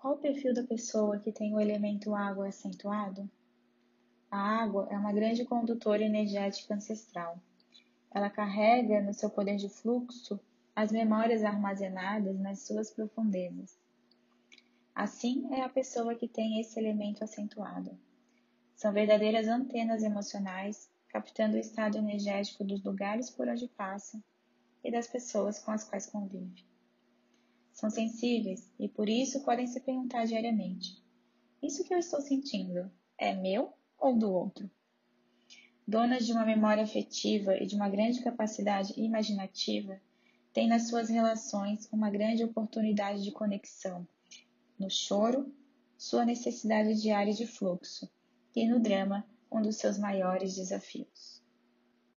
Qual o perfil da pessoa que tem o elemento água acentuado? A água é uma grande condutora energética ancestral. Ela carrega no seu poder de fluxo as memórias armazenadas nas suas profundezas. Assim é a pessoa que tem esse elemento acentuado. São verdadeiras antenas emocionais, captando o estado energético dos lugares por onde passa e das pessoas com as quais convive. São sensíveis e por isso podem se perguntar diariamente: Isso que eu estou sentindo é meu ou do outro? Donas de uma memória afetiva e de uma grande capacidade imaginativa, têm nas suas relações uma grande oportunidade de conexão. No choro, sua necessidade diária de fluxo, e no drama, um dos seus maiores desafios.